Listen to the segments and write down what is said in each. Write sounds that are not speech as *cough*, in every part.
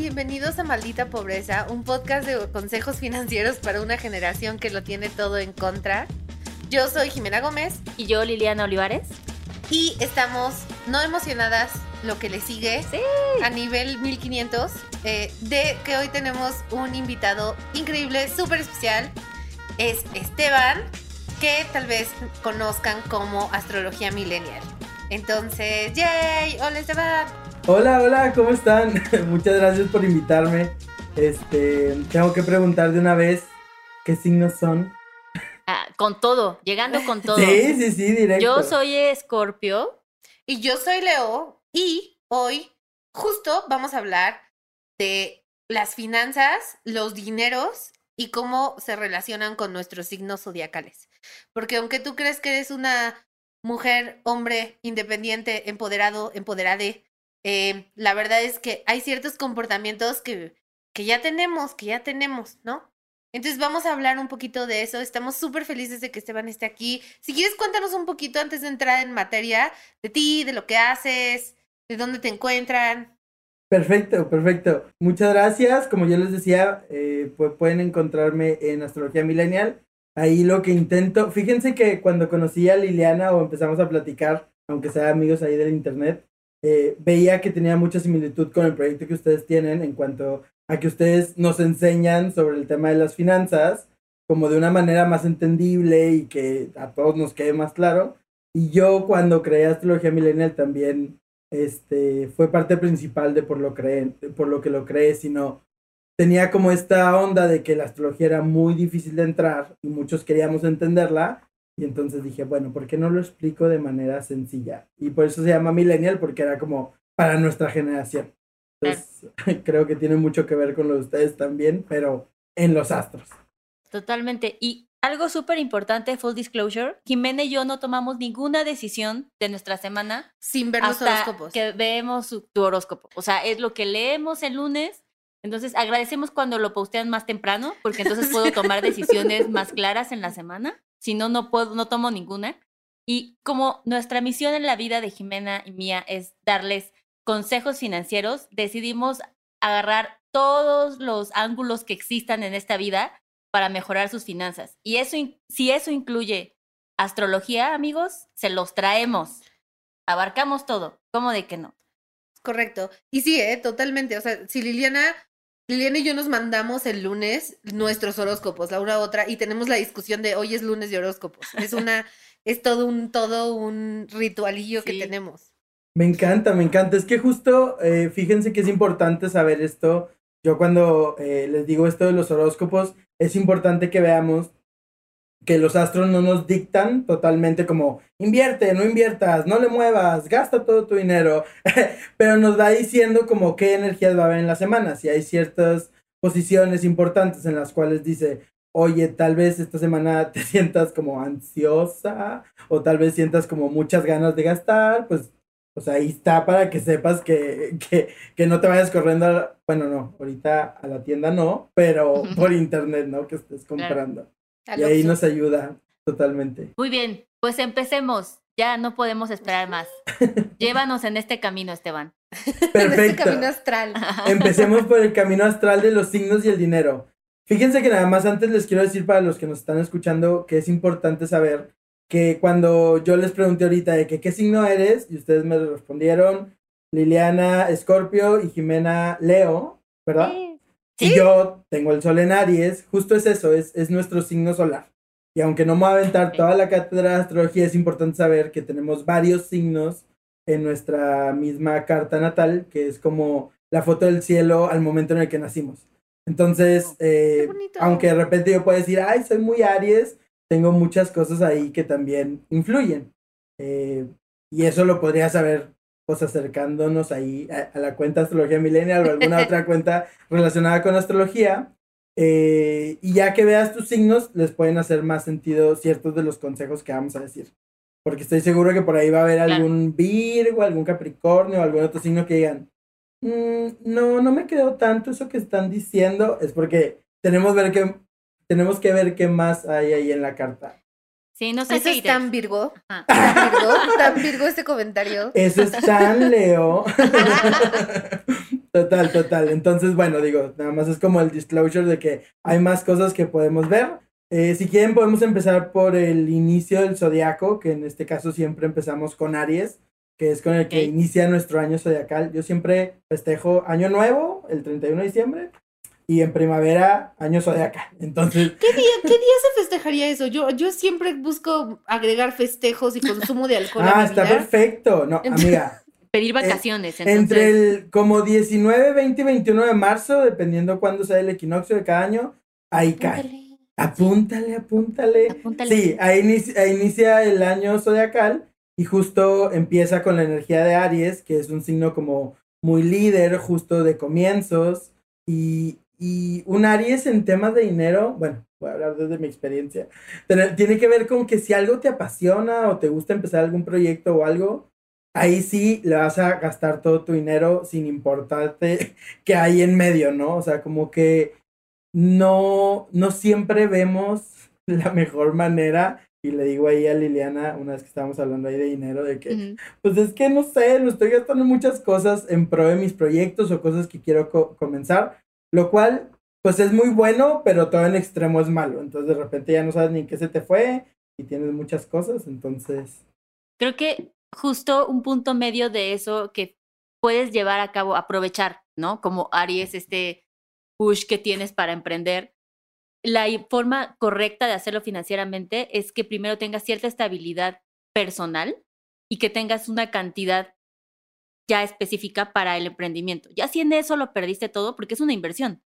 bienvenidos a Maldita Pobreza, un podcast de consejos financieros para una generación que lo tiene todo en contra. Yo soy Jimena Gómez. Y yo, Liliana Olivares. Y estamos no emocionadas lo que le sigue a nivel 1500 eh, de que hoy tenemos un invitado increíble, súper especial. Es Esteban, que tal vez conozcan como Astrología Millennial. Entonces, ¡yay! Hola Esteban. Hola, hola, ¿cómo están? *laughs* Muchas gracias por invitarme. Este, tengo que preguntar de una vez qué signos son. Ah, con todo, llegando con *laughs* todo. Sí, sí, sí, directo. Yo soy Escorpio. Y yo soy Leo. Y hoy justo vamos a hablar de las finanzas, los dineros y cómo se relacionan con nuestros signos zodiacales. Porque aunque tú crees que eres una mujer, hombre, independiente, empoderado, empoderade, eh, la verdad es que hay ciertos comportamientos que, que ya tenemos, que ya tenemos, ¿no? Entonces vamos a hablar un poquito de eso. Estamos súper felices de que Esteban esté aquí. Si quieres, cuéntanos un poquito antes de entrar en materia de ti, de lo que haces, de dónde te encuentran. Perfecto, perfecto. Muchas gracias. Como yo les decía, eh, pueden encontrarme en Astrología Millennial. Ahí lo que intento, fíjense que cuando conocí a Liliana o empezamos a platicar, aunque sea amigos ahí del internet, eh, veía que tenía mucha similitud con el proyecto que ustedes tienen en cuanto a que ustedes nos enseñan sobre el tema de las finanzas como de una manera más entendible y que a todos nos quede más claro. Y yo cuando creé Astrología Millennial también este, fue parte principal de por lo, creen, por lo que lo creé, sino tenía como esta onda de que la astrología era muy difícil de entrar y muchos queríamos entenderla y entonces dije, bueno, ¿por qué no lo explico de manera sencilla? Y por eso se llama millennial, porque era como para nuestra generación. Entonces, *laughs* creo que tiene mucho que ver con lo de ustedes también, pero en los astros. Totalmente. Y algo súper importante, full disclosure, Jimena y yo no tomamos ninguna decisión de nuestra semana sin ver los horóscopos. Que vemos tu horóscopo. O sea, es lo que leemos el lunes. Entonces, agradecemos cuando lo postean más temprano, porque entonces puedo tomar *laughs* decisiones más claras en la semana si no, no puedo, no tomo ninguna. Y como nuestra misión en la vida de Jimena y mía es darles consejos financieros, decidimos agarrar todos los ángulos que existan en esta vida para mejorar sus finanzas. Y eso, si eso incluye astrología, amigos, se los traemos. Abarcamos todo. ¿Cómo de que no? Correcto. Y sí, ¿eh? totalmente. O sea, si Liliana Liliana y yo nos mandamos el lunes nuestros horóscopos, la una a otra, y tenemos la discusión de hoy es lunes de horóscopos. Es una, *laughs* es todo un, todo un ritualillo que tenemos. Me encanta, me encanta. Es que justo, eh, fíjense que es importante saber esto. Yo cuando eh, les digo esto de los horóscopos, es importante que veamos que los astros no nos dictan totalmente como invierte, no inviertas, no le muevas, gasta todo tu dinero, *laughs* pero nos va diciendo como qué energías va a haber en la semana, si hay ciertas posiciones importantes en las cuales dice, oye, tal vez esta semana *laughs* te sientas como ansiosa o tal vez sientas como muchas ganas de gastar, pues, pues ahí está para que sepas que, que, que no te vayas corriendo, bueno, no, ahorita a la tienda no, pero por internet, ¿no? Que estés comprando. Y ahí nos ayuda totalmente. Muy bien, pues empecemos. Ya no podemos esperar más. *laughs* Llévanos en este camino, Esteban. Perfecto. *laughs* en este camino astral. *laughs* Empecemos por el camino astral de los signos y el dinero. Fíjense que nada más antes les quiero decir para los que nos están escuchando que es importante saber que cuando yo les pregunté ahorita de que qué signo eres y ustedes me respondieron Liliana Escorpio y Jimena Leo, ¿verdad? Sí. Y yo tengo el sol en Aries, justo es eso, es, es nuestro signo solar. Y aunque no me voy a aventar toda la cátedra de astrología, es importante saber que tenemos varios signos en nuestra misma carta natal, que es como la foto del cielo al momento en el que nacimos. Entonces, eh, aunque de repente yo pueda decir, ay, soy muy Aries, tengo muchas cosas ahí que también influyen. Eh, y eso lo podría saber pues acercándonos ahí a, la cuenta Astrología Millennial o alguna *laughs* otra cuenta relacionada con astrología. Eh, y ya que veas tus signos, les pueden hacer más sentido ciertos de los consejos que vamos a decir. Porque estoy seguro que por ahí va a haber algún Virgo, algún Capricornio, algún otro signo que digan, mm, no, no me quedó tanto eso que están diciendo. Es porque tenemos, ver que, tenemos que ver qué más hay ahí en la carta. Sí, no sé ¿Eso es tan *laughs* Virgo? ¿Tan Virgo? ¿Tan Virgo este comentario? Eso es tan Leo. *laughs* Total, total. Entonces, bueno, digo, nada más es como el disclosure de que hay más cosas que podemos ver. Eh, si quieren, podemos empezar por el inicio del zodiaco, que en este caso siempre empezamos con Aries, que es con el que inicia nuestro año zodiacal. Yo siempre festejo Año Nuevo, el 31 de diciembre, y en primavera, Año zodiacal. Entonces, ¿Qué día, ¿Qué día se festejaría eso? Yo, yo siempre busco agregar festejos y consumo de alcohol ah, está perfecto. No, amiga. *laughs* Pedir vacaciones. entonces, Entre el como 19, 20 y 21 de marzo, dependiendo cuándo sea el equinoccio de cada año, ahí cae. Apúntale, apúntale. apúntale. Sí, ahí inicia, ahí inicia el año zodiacal y justo empieza con la energía de Aries, que es un signo como muy líder, justo de comienzos. Y, y un Aries en temas de dinero, bueno, voy a hablar desde mi experiencia, pero tiene que ver con que si algo te apasiona o te gusta empezar algún proyecto o algo, ahí sí le vas a gastar todo tu dinero sin importarte *laughs* que hay en medio, ¿no? O sea, como que no, no siempre vemos *laughs* la mejor manera. Y le digo ahí a Liliana, una vez que estábamos hablando ahí de dinero, de que, pues es que no sé, lo estoy gastando muchas cosas en pro de mis proyectos o cosas que quiero co- comenzar, lo cual, pues es muy bueno, pero todo en extremo es malo. Entonces de repente ya no sabes ni qué se te fue y tienes muchas cosas, entonces... Creo que justo un punto medio de eso que puedes llevar a cabo, aprovechar, ¿no? Como Aries, este push que tienes para emprender. La forma correcta de hacerlo financieramente es que primero tengas cierta estabilidad personal y que tengas una cantidad ya específica para el emprendimiento. Ya si en eso lo perdiste todo, porque es una inversión,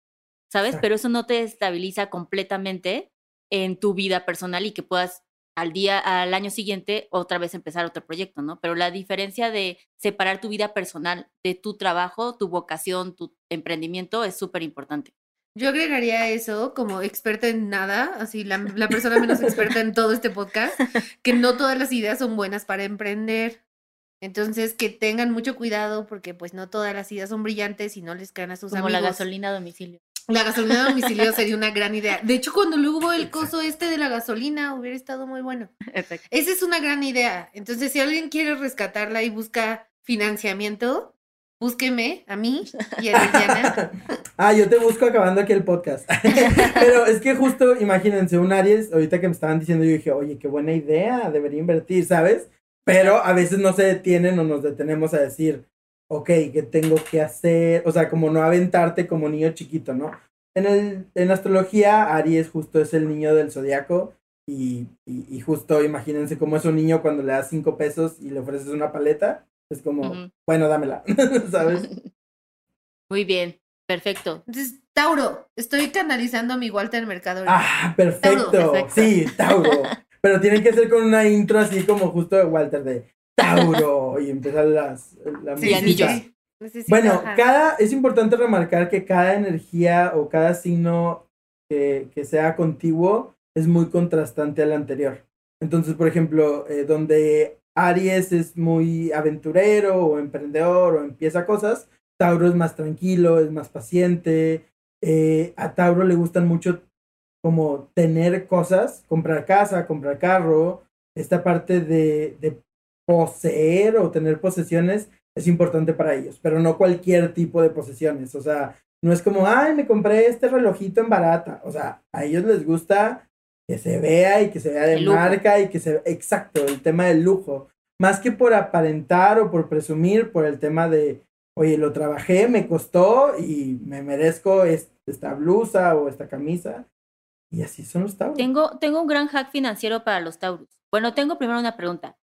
¿sabes? Pero eso no te estabiliza completamente en tu vida personal y que puedas al día, al año siguiente, otra vez empezar otro proyecto, ¿no? Pero la diferencia de separar tu vida personal de tu trabajo, tu vocación, tu emprendimiento es súper importante. Yo agregaría eso como experta en nada, así la, la persona menos experta en todo este podcast, que no todas las ideas son buenas para emprender. Entonces, que tengan mucho cuidado porque pues no todas las ideas son brillantes y no les caen a sus Como amigos. la gasolina a domicilio. La gasolina a domicilio *laughs* sería una gran idea. De hecho, cuando luego hubo el coso este de la gasolina, hubiera estado muy bueno. Exacto. Esa es una gran idea. Entonces, si alguien quiere rescatarla y busca financiamiento, búsqueme a mí y a Liliana. *laughs* Ah, yo te busco acabando aquí el podcast. *laughs* Pero es que justo, imagínense, un Aries, ahorita que me estaban diciendo, yo dije, oye, qué buena idea, debería invertir, ¿sabes? Pero a veces no se detienen o nos detenemos a decir, ok, ¿qué tengo que hacer? O sea, como no aventarte como niño chiquito, ¿no? En, el, en astrología, Aries justo es el niño del zodiaco. Y, y, y justo imagínense cómo es un niño cuando le das cinco pesos y le ofreces una paleta. Es como, bueno, dámela, *laughs* ¿sabes? *laughs* Muy bien, perfecto. Entonces, Tauro, estoy canalizando a mi Walter Mercado. Ah, perfecto. Perfecto. Sí, Tauro. *laughs* Pero tiene que ser con una intro así como justo de Walter de Tauro y empezar las la Sí. Necesito, Bueno, ajá. cada es importante remarcar que cada energía o cada signo que, que sea contiguo es muy contrastante al anterior. Entonces, por ejemplo, eh, donde Aries es muy aventurero o emprendedor o empieza cosas, Tauro es más tranquilo, es más paciente. eh, a Tauro le gustan mucho como tener cosas, comprar casa, comprar carro, esta parte de, de poseer o tener posesiones es importante para ellos, pero no cualquier tipo de posesiones, o sea, no es como, ay, me compré este relojito en barata, o sea, a ellos les gusta que se vea y que se vea de marca y que se exacto, el tema del lujo, más que por aparentar o por presumir, por el tema de, oye, lo trabajé, me costó y me merezco es- esta blusa o esta camisa. Y así son los tauros. Tengo, tengo un gran hack financiero para los Taurus. Bueno, tengo primero una pregunta.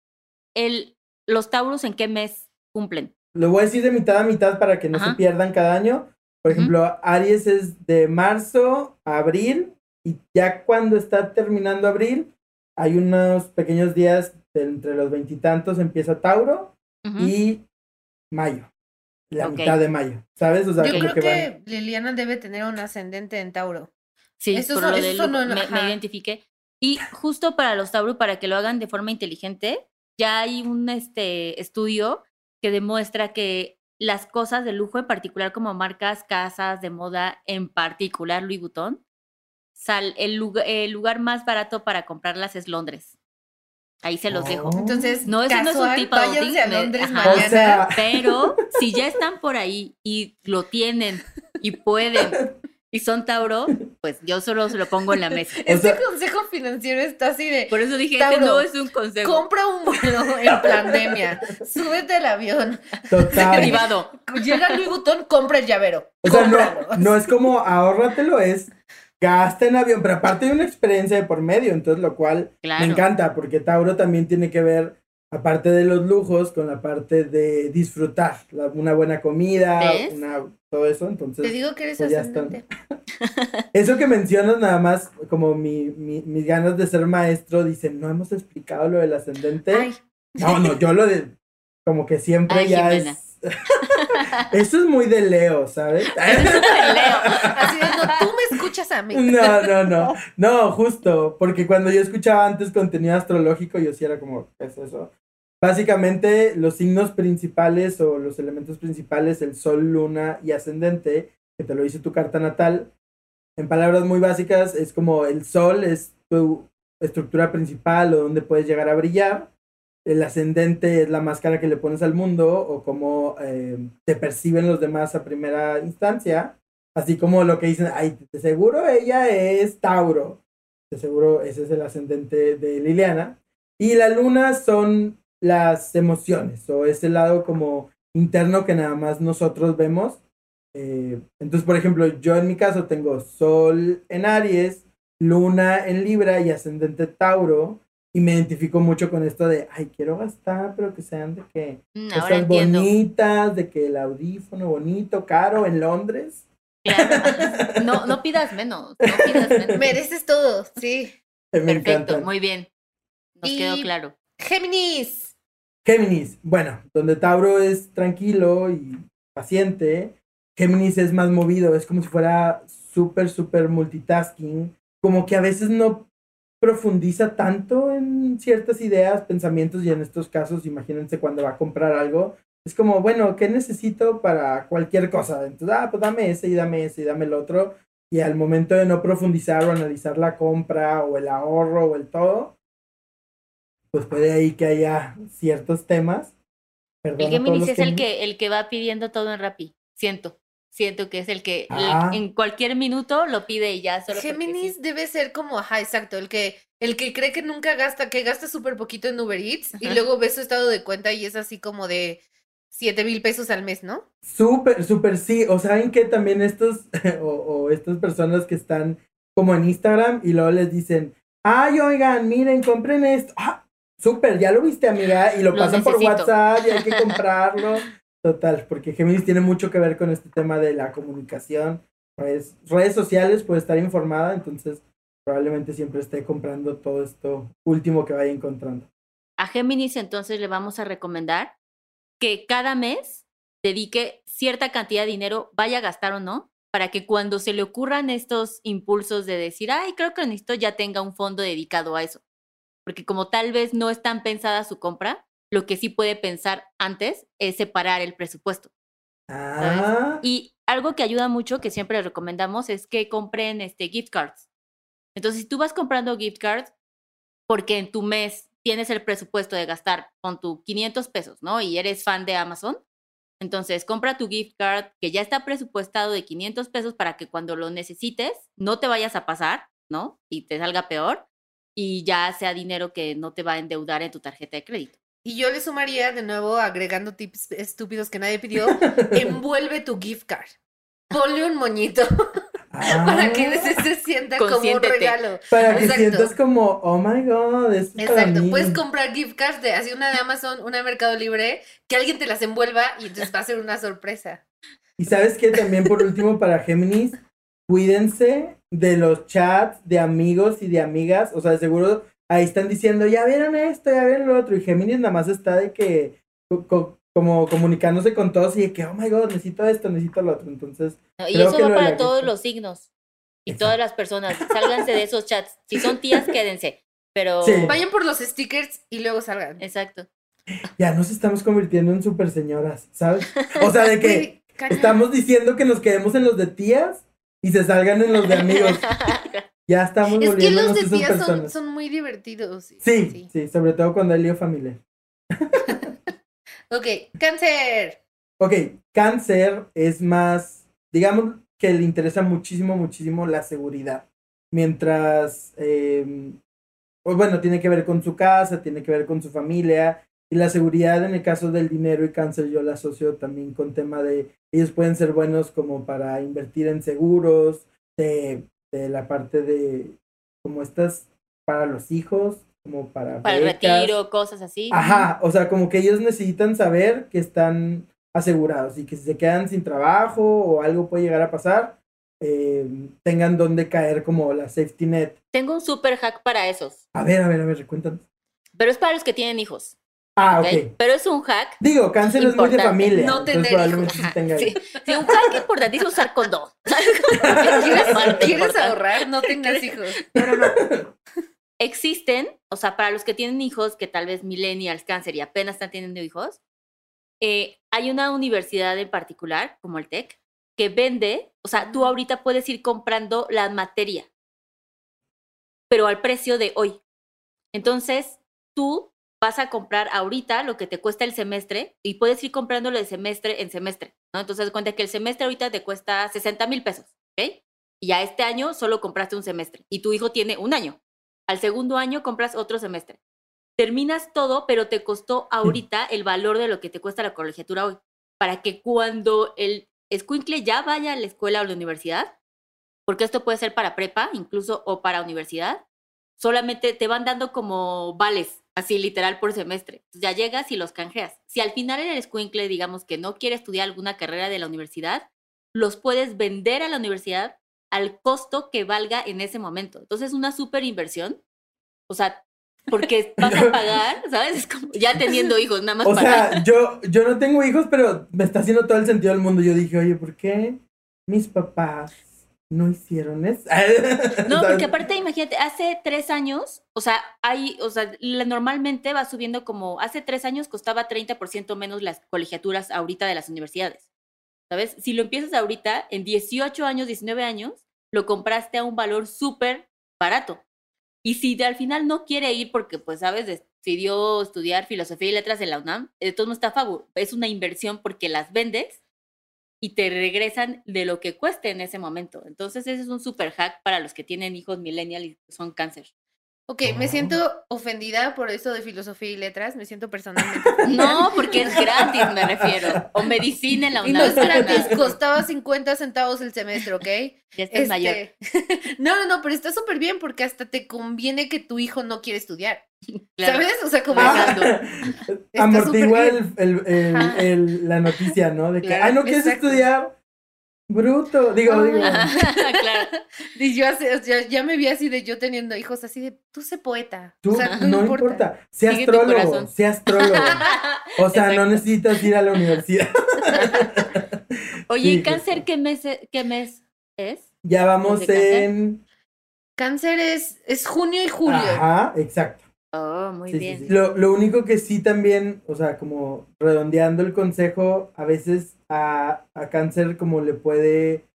El, ¿Los Taurus en qué mes cumplen? Lo voy a decir de mitad a mitad para que no se Ajá. pierdan cada año. Por ejemplo, Aries es de marzo a abril y ya cuando está terminando abril, hay unos pequeños días de entre los veintitantos empieza Tauro Ujú. y mayo, la Ok. mitad de mayo, ¿sabes? O sea, Yo creo que, que, van- Liliana debe tener un ascendente en Tauro. Sí, Eso por son- lo eso del un- me, me identifiqué. Y justo para los Taurus, para que lo hagan de forma inteligente, ya hay un este, estudio que demuestra que las cosas de lujo, en particular como marcas, casas de moda, en particular Louis Vuitton, sal, el, lugar, el lugar más barato para comprarlas es Londres. Ahí se los dejo. Entonces, No, ese no es un tipo de a Londres ajá. mañana. O sea, Pero si ya están por ahí y lo tienen y pueden y son Tauro, pues yo solo se lo pongo en la mesa. *laughs* O sea- consejo financiero está así de Por eso dije, Tauro, este no es un consejo compra un vuelo en pandemia, súbete al avión, total. privado. llega Louis Vuitton, compra el llavero. O sea, no, no es como ahórratelo, es gasta en avión, pero aparte hay una experiencia de por medio, entonces lo cual Claro. me encanta, porque Tauro también tiene que ver, aparte de los lujos, con la parte de disfrutar, la- una buena comida, una, todo eso, entonces... Te digo que eres Pues ascendente. *laughs* Eso que mencionas nada más, como mi, mi- mis ganas de ser maestro, dicen, no hemos explicado lo del ascendente. Ay, No, no, yo lo de, como que siempre Ay, ya Jimena. es... *laughs* Eso es muy de Leo, ¿sabes? Eso es súper Leo. así de, no, tú me escuchas a mí. *laughs* No, no, no. No, justo, porque cuando yo escuchaba antes contenido astrológico, yo sí era como, ¿qué es eso? Básicamente, los signos principales o los elementos principales, el sol, luna y ascendente, que te lo dice tu carta natal, en palabras muy básicas, es como el sol es tu estructura principal o donde puedes llegar a brillar. El ascendente es la máscara que le pones al mundo o cómo eh, te perciben los demás a primera instancia. Así como lo que dicen, ay, de seguro ella es Tauro. De seguro ese es el ascendente de Liliana. Y la luna son las emociones o ese lado como interno que nada más nosotros vemos. Eh, entonces, por ejemplo, yo en mi caso tengo Sol en Aries, Luna en Libra y ascendente Tauro. Y me identifico mucho con esto de, ay, quiero gastar, pero que sean de que Mm, cosas bonitas, de que el audífono bonito, caro, en Londres. Claro. *laughs* No, no pidas menos. No pidas menos. Mereces todo, sí. Eh, Me Perfecto, muy bien. Nos Y- quedó claro. Géminis. Géminis, bueno, donde Tauro es tranquilo y paciente, Géminis es más movido, es como si fuera súper, súper multitasking, como que a veces no profundiza tanto en ciertas ideas, pensamientos y en estos casos, imagínense cuando va a comprar algo, es como, bueno, ¿qué necesito para cualquier cosa? Entonces, ah, pues dame ese y dame ese y dame el otro, y al momento de no profundizar o analizar la compra o el ahorro o el todo, pues puede ahí que haya ciertos temas. Perdón El Géminis es el que, el que va pidiendo todo en Rappi. Siento. Siento que es el que el- Ah. en cualquier minuto lo pide y ya solo Géminis sí. debe ser como, ajá, exacto, el que, el que cree que nunca gasta, que gasta súper poquito en Uber Eats y luego ve su estado de cuenta y es así como de siete mil pesos al mes, ¿no? Súper, súper sí. O saben que también estos, *laughs* o, o estas personas que están como en Instagram y luego les dicen, ay, oigan, miren, compren esto. Ah, súper, ya lo viste, amiga, y lo, Lo pasan por. WhatsApp y hay que *laughs* comprarlo. Total, porque Géminis tiene mucho que ver con este tema de la comunicación. Pues redes sociales puede estar informada, entonces probablemente siempre esté comprando todo esto último que vaya encontrando. A Géminis entonces le vamos a recomendar que cada mes dedique cierta cantidad de dinero, vaya a gastar o no, para que cuando se le ocurran estos impulsos de decir, ay, creo que necesito, ya tenga un fondo dedicado a eso. Porque como tal vez no es tan pensada su compra, lo que sí puede pensar antes es separar el presupuesto. Ah, Y algo que ayuda mucho, que siempre recomendamos, es que compren este, gift cards. Entonces, si tú vas comprando gift cards, porque en tu mes tienes el presupuesto de gastar con tu 500 pesos, ¿no? Y eres fan de Amazon, entonces compra tu gift card que ya está presupuestado de 500 pesos para que cuando lo necesites no te vayas a pasar, ¿no? Y te salga peor y ya sea dinero que no te va a endeudar en tu tarjeta de crédito. Y yo le sumaría de nuevo, agregando tips estúpidos que nadie pidió, *laughs* envuelve tu gift card. Ponle un moñito *laughs* para que ah. se, sienta como un regalo. Para que Exacto. sientas como, oh my god, esto es para Exacto, mí. puedes comprar gift cards de así una de Amazon, una de Mercado Libre, que alguien te las envuelva y entonces va a ser una sorpresa. Y sabes que también por último para Géminis, cuídense de los chats de amigos y de amigas. O sea, de seguro ahí están diciendo, ya vieron esto, ya vieron lo otro. Y Géminis nada más está de que, co- co- como comunicándose con todos y de que, oh my god, necesito esto, necesito lo otro. Entonces, ¿no? Y Creo eso que va para todos los signos y Exacto. todas las personas. Sálganse de esos chats. Si son tías, *laughs* quédense. Pero. Sí. Vayan por los stickers y luego salgan. Exacto. ya nos estamos convirtiendo en super señoras, ¿sabes? O sea, de que *laughs* estamos diciendo que nos quedemos en los de tías y se salgan en los de amigos. *laughs* Ya estamos Es que los volviéndonos de esas tía son, son muy divertidos. Sí, sí, sobre todo cuando hay lío familiar. Ok, cáncer. Ok, cáncer es más, digamos que le interesa muchísimo, muchísimo la seguridad. Mientras, eh, pues bueno, tiene que ver con su casa, tiene que ver con su familia. Y la seguridad en el caso del dinero y cáncer yo la asocio también con tema de, ellos pueden ser buenos como para invertir en seguros, de, de la parte de, como estas, para los hijos, como para... Para el becas. retiro, cosas así. Ajá, o sea, como que ellos necesitan saber que están asegurados y que si se quedan sin trabajo o algo puede llegar a pasar, eh, tengan donde caer como la safety net. Tengo un super hack para esos, A ver, a ver, a ver, cuéntanos. pero es para los que tienen hijos. Ah, ¿ok? ok. Pero es un hack. Digo, cáncer es muy de familia. no entonces tener probablemente hijos. sí tenga Sí, un hack importantísimo es usar condón. *laughs* ¿Quieres, quieres ahorrar? No tengas hijos. Existen, o sea, para los que tienen hijos, que tal vez millennials, cáncer y apenas están teniendo hijos, eh, hay una universidad en particular, como el TEC, que vende, o sea, tú ahorita puedes ir comprando la materia, pero al precio de hoy. Entonces, tú vas a comprar ahorita lo que te cuesta el semestre y puedes ir comprándolo de semestre en semestre, ¿no? Entonces, cuenta que el semestre ahorita te cuesta 60 mil pesos, ¿ok? Y ya este año solo compraste un semestre y tu hijo tiene un año. Al segundo año compras otro semestre. Terminas todo, pero te costó ahorita el valor de lo que te cuesta la colegiatura hoy. Para que cuando el escuincle ya vaya a la escuela o la universidad, porque esto puede ser para prepa incluso o para universidad, solamente te van dando como vales, así literal por semestre. Ya llegas y los canjeas. Si al final el escuincle, digamos que no quiere estudiar alguna carrera de la universidad, los puedes vender a la universidad al costo que valga en ese momento. Entonces es una súper inversión. O sea, porque *laughs* vas a pagar, *laughs* ¿sabes? Es como ya teniendo hijos, nada más O sea, yo, yo no tengo hijos, pero me está haciendo todo el sentido del mundo. Yo dije, oye, ¿por qué mis papás no hicieron eso? No, *laughs* porque aparte, imagínate, hace tres años, o sea, hay, o sea, normalmente va subiendo como, hace tres años costaba 30% menos las colegiaturas ahorita de las universidades. ¿Sabes? Si lo empiezas ahorita, en 18 años, 19 años, lo compraste a un valor súper barato. Y si de- al final no quiere ir porque, pues, sabes, decidió estudiar filosofía y letras en la UNAM, todos modos está a favor. Es una inversión porque las vendes y te regresan de lo que cueste en ese momento. Entonces, ese es un super hack para los que tienen hijos millennial y son cáncer. Ok, me siento ofendida por eso de filosofía y letras. Me siento personalmente. *laughs* No, porque es gratis, me refiero. O medicina en la *laughs* Y no UNAM. es gratis, costaba 50 centavos el semestre, ¿ok? Ya estás mayor. Este, *laughs* No, no, no, pero está súper bien porque hasta te conviene que tu hijo no quiere estudiar. Claro. ¿Sabes? O sea, como Ah, amortigua el, el- el- Ajá. el- la noticia, ¿no? De que, Claro, ay, no quieres exacto. estudiar. Bruto. Digo, Ah. digo. *laughs* *laughs* claro. Y yo así- ya, ya me vi así de yo teniendo hijos, así de tú sé poeta. Tú, *laughs* o sea, no, importa. Sé Sigue astrólogo. Sé astrólogo. O sea, no necesitas ir a la universidad. Oye, Sí, ¿y cáncer qué mes, e- qué mes es? Ya vamos ¿De cáncer? en. Cáncer es, es junio y julio. Ajá, exacto. Oh, muy Sí, bien. sí. Lo, lo único que sí también, o sea, como redondeando el consejo, a veces a, a cáncer como le puede,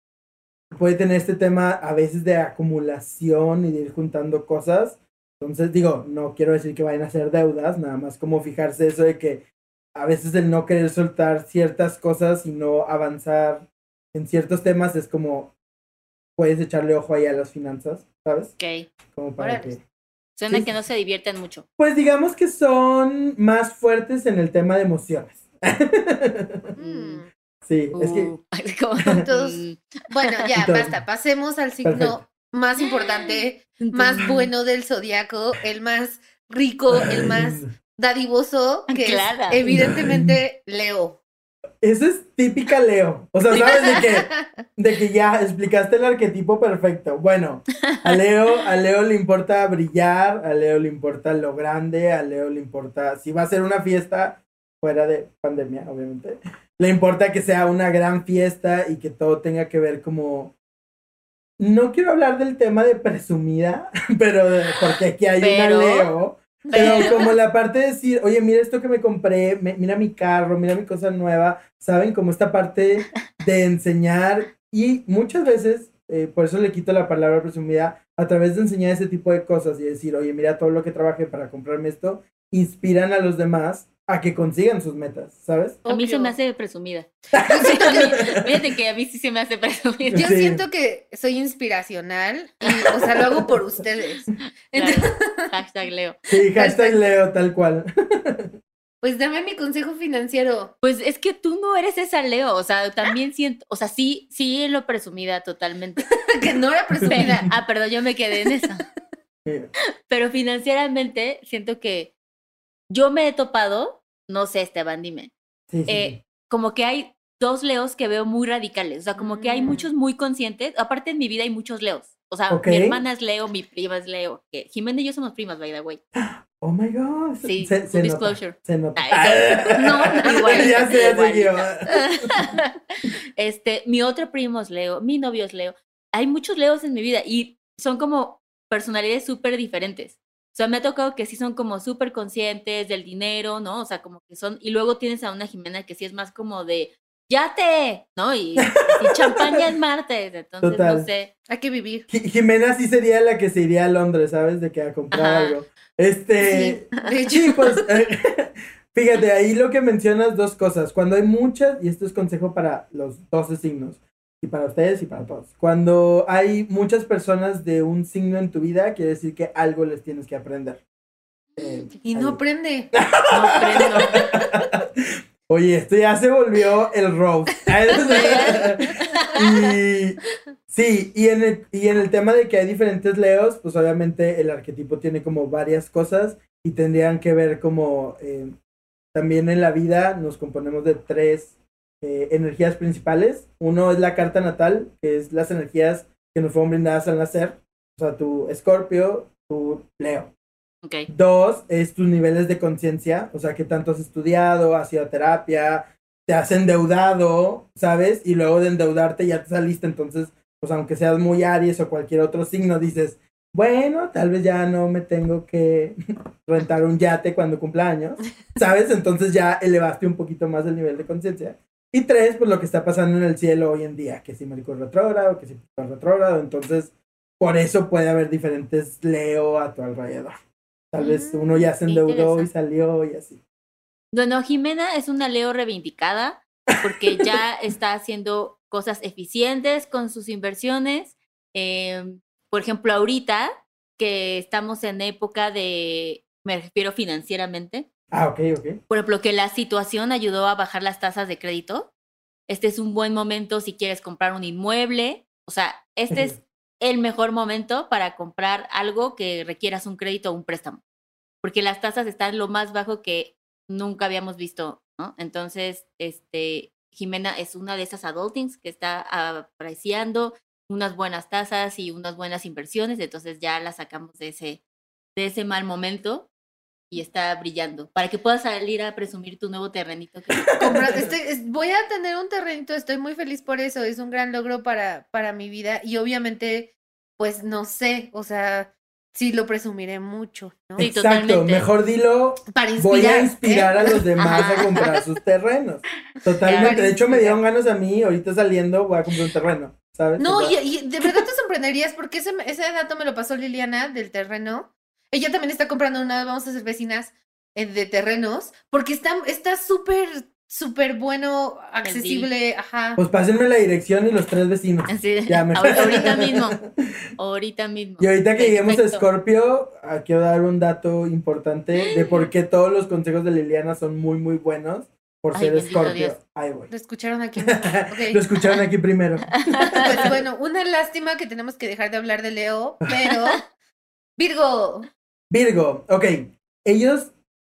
puede tener este tema a veces de acumulación y de ir juntando cosas. Entonces digo, no quiero decir que vayan a hacer deudas, nada más como fijarse eso de que a veces el no querer soltar ciertas cosas y no avanzar en ciertos temas es como puedes echarle ojo ahí a las finanzas, ¿sabes? Ok. Como para que... Suena Sí. que no se divierten mucho. Pues digamos que son más fuertes en el tema de emociones. Mm. Sí, es que Uh, *laughs* Mm, *laughs* Bueno, ya, Entonces, basta. Pasemos al signo perfecto. más importante, más bueno del zodiaco, el más rico, el más dadivoso, que es evidentemente *laughs* Leo. Eso es típica Leo. O sea, ¿sabes de qué? De que ya explicaste el arquetipo perfecto. Bueno, a Leo, a Leo le importa brillar, a Leo le importa lo grande, a Leo le importa, si va a ser una fiesta fuera de pandemia, obviamente, le importa que sea una gran fiesta y que todo tenga que ver como... No quiero hablar del tema de presumida, *laughs* pero de- porque aquí hay Pero- una Leo. Pero *laughs* como la parte de decir, oye, mira esto que me compré, me- mira mi carro, mira mi cosa nueva, ¿saben? Como esta parte de enseñar y muchas veces, eh, por eso le quito la palabra presumida, a través de enseñar ese tipo de cosas y decir, oye, mira todo lo que trabajé para comprarme esto, inspiran a los demás a que consigan sus metas, ¿sabes? A mí se me hace presumida. *laughs* Fíjate que a mí sí se me hace presumida. Yo Sí. siento que soy inspiracional y, o sea, lo hago por ustedes. Claro. Hashtag Leo. Sí, hashtag. Leo, tal cual. pues dame mi consejo financiero. Pues es que tú no eres esa Leo, o sea, también siento, o sea, sí, sí lo presumida totalmente. *laughs* que no era presumida. ah, perdón, yo me quedé en eso. Pero financieramente siento que yo me he topado, no sé, Esteban, dime, Sí, sí, eh, como que hay dos Leos que veo muy radicales, o sea, como que hay Mm. muchos muy conscientes, aparte en mi vida hay muchos Leos. O sea, Ok. mi hermana es Leo, mi prima es Leo. Que Jimena y yo somos primas, by the way. *gasps* Oh my god. Sí, se, se nota. disclosure. Se nota. Ay, no, *laughs* no, igual, ya sé, ya *laughs* este, mi otro primo es Leo, mi novio es Leo. Hay muchos Leos en mi vida y son como personalidades súper diferentes. O sea, me ha tocado que sí son como súper conscientes del dinero, ¿no? O sea, como que son. Y luego tienes a una Jimena que sí es más como de ¡Yate! ¿No? Y, y champaña en martes. Entonces, Total. no sé. Hay que vivir. Ji- Jimena sí sería la que se iría a Londres, ¿sabes? De que a comprar Ajá. algo. Este. Sí, de *laughs* hecho. Sí, pues. eh, *laughs* fíjate, ahí lo que mencionas, dos cosas. Cuando hay muchas, y esto es consejo para los 12 signos, y para ustedes y para todos. Cuando hay muchas personas de un signo en tu vida, quiere decir que algo les tienes que aprender. Eh, Y ahí. no prende. *laughs* No prendo. Oye, esto ya se volvió el roast. *laughs* y sí, y en, el, y en el tema de que hay diferentes leos, pues obviamente el arquetipo tiene como varias cosas y tendrían que ver como eh, también en la vida nos componemos de tres eh, energías principales. Uno es la carta natal, que es las energías que nos fueron brindadas al nacer. O sea, tu escorpio, tu leo. Ok. Dos, es tus niveles de conciencia, o sea, que tanto has estudiado, has ido a terapia, te has endeudado, ¿sabes? Y luego de endeudarte ya te saliste, entonces, pues aunque seas muy Aries o cualquier otro signo, dices, bueno, tal vez ya no me tengo que *laughs* rentar un yate cuando cumpla años, *laughs* ¿sabes? Entonces ya elevaste un poquito más el nivel de conciencia. Y tres, pues lo que está pasando en el cielo hoy en día, que si Mercurio retrógrado, que si Plutón retrógrado, entonces por eso puede haber diferentes Leo a tu alrededor. Tal vez Mm, uno ya se endeudó y salió y así. Bueno, Jimena es una Leo reivindicada porque ya *laughs* está haciendo cosas eficientes con sus inversiones. Em, por ejemplo, ahorita que estamos en época de, me refiero financieramente, Ah, ok, ok. por ejemplo, que la situación ayudó a bajar las tasas de crédito. Este es un buen momento si quieres comprar un inmueble. O sea, este es el mejor momento para comprar algo que requieras un crédito o un préstamo. Porque las tasas están lo más bajo que nunca habíamos visto, ¿no? Entonces, este, Jimena es una de esas adultings que está apreciando unas buenas tasas y unas buenas inversiones, entonces ya la sacamos de ese, de ese mal momento y está brillando. Para que puedas salir a presumir tu nuevo terrenito. que- *laughs* Compra- estoy- es- voy a tener un terrenito, estoy muy feliz por eso, es un gran logro para, para mi vida y obviamente, pues no sé, o sea, sí lo presumiré mucho, ¿no? Sí, Exacto, totalmente. mejor dilo, Para inspirar. voy a ¿eh? inspirar a los demás a comprar sus terrenos. *laughs* Totalmente. De hecho, me dieron ganas a mí, ahorita saliendo voy a comprar un terreno, ¿sabes? No, y de verdad te sorprenderías porque ese, ese dato me lo pasó Liliana del terreno. Ella también está comprando una, vamos a ser vecinas eh, de terrenos, porque está está súper, súper bueno, accesible, ajá. Pues pásenme la dirección y los tres vecinos. Así de- Ya me- ahor- ahorita *laughs* mismo. Ahorita mismo. Y ahorita que lleguemos a. Scorpio, ah, quiero dar un dato importante de por qué todos los consejos de Liliana son muy, muy buenos por ser Scorpio. Ay, güey. Lo escucharon aquí. *laughs* Ok. Lo escucharon aquí primero. *laughs* Pues bueno, una lástima que tenemos que dejar de hablar de Leo, pero Virgo. Virgo, ok. Ellos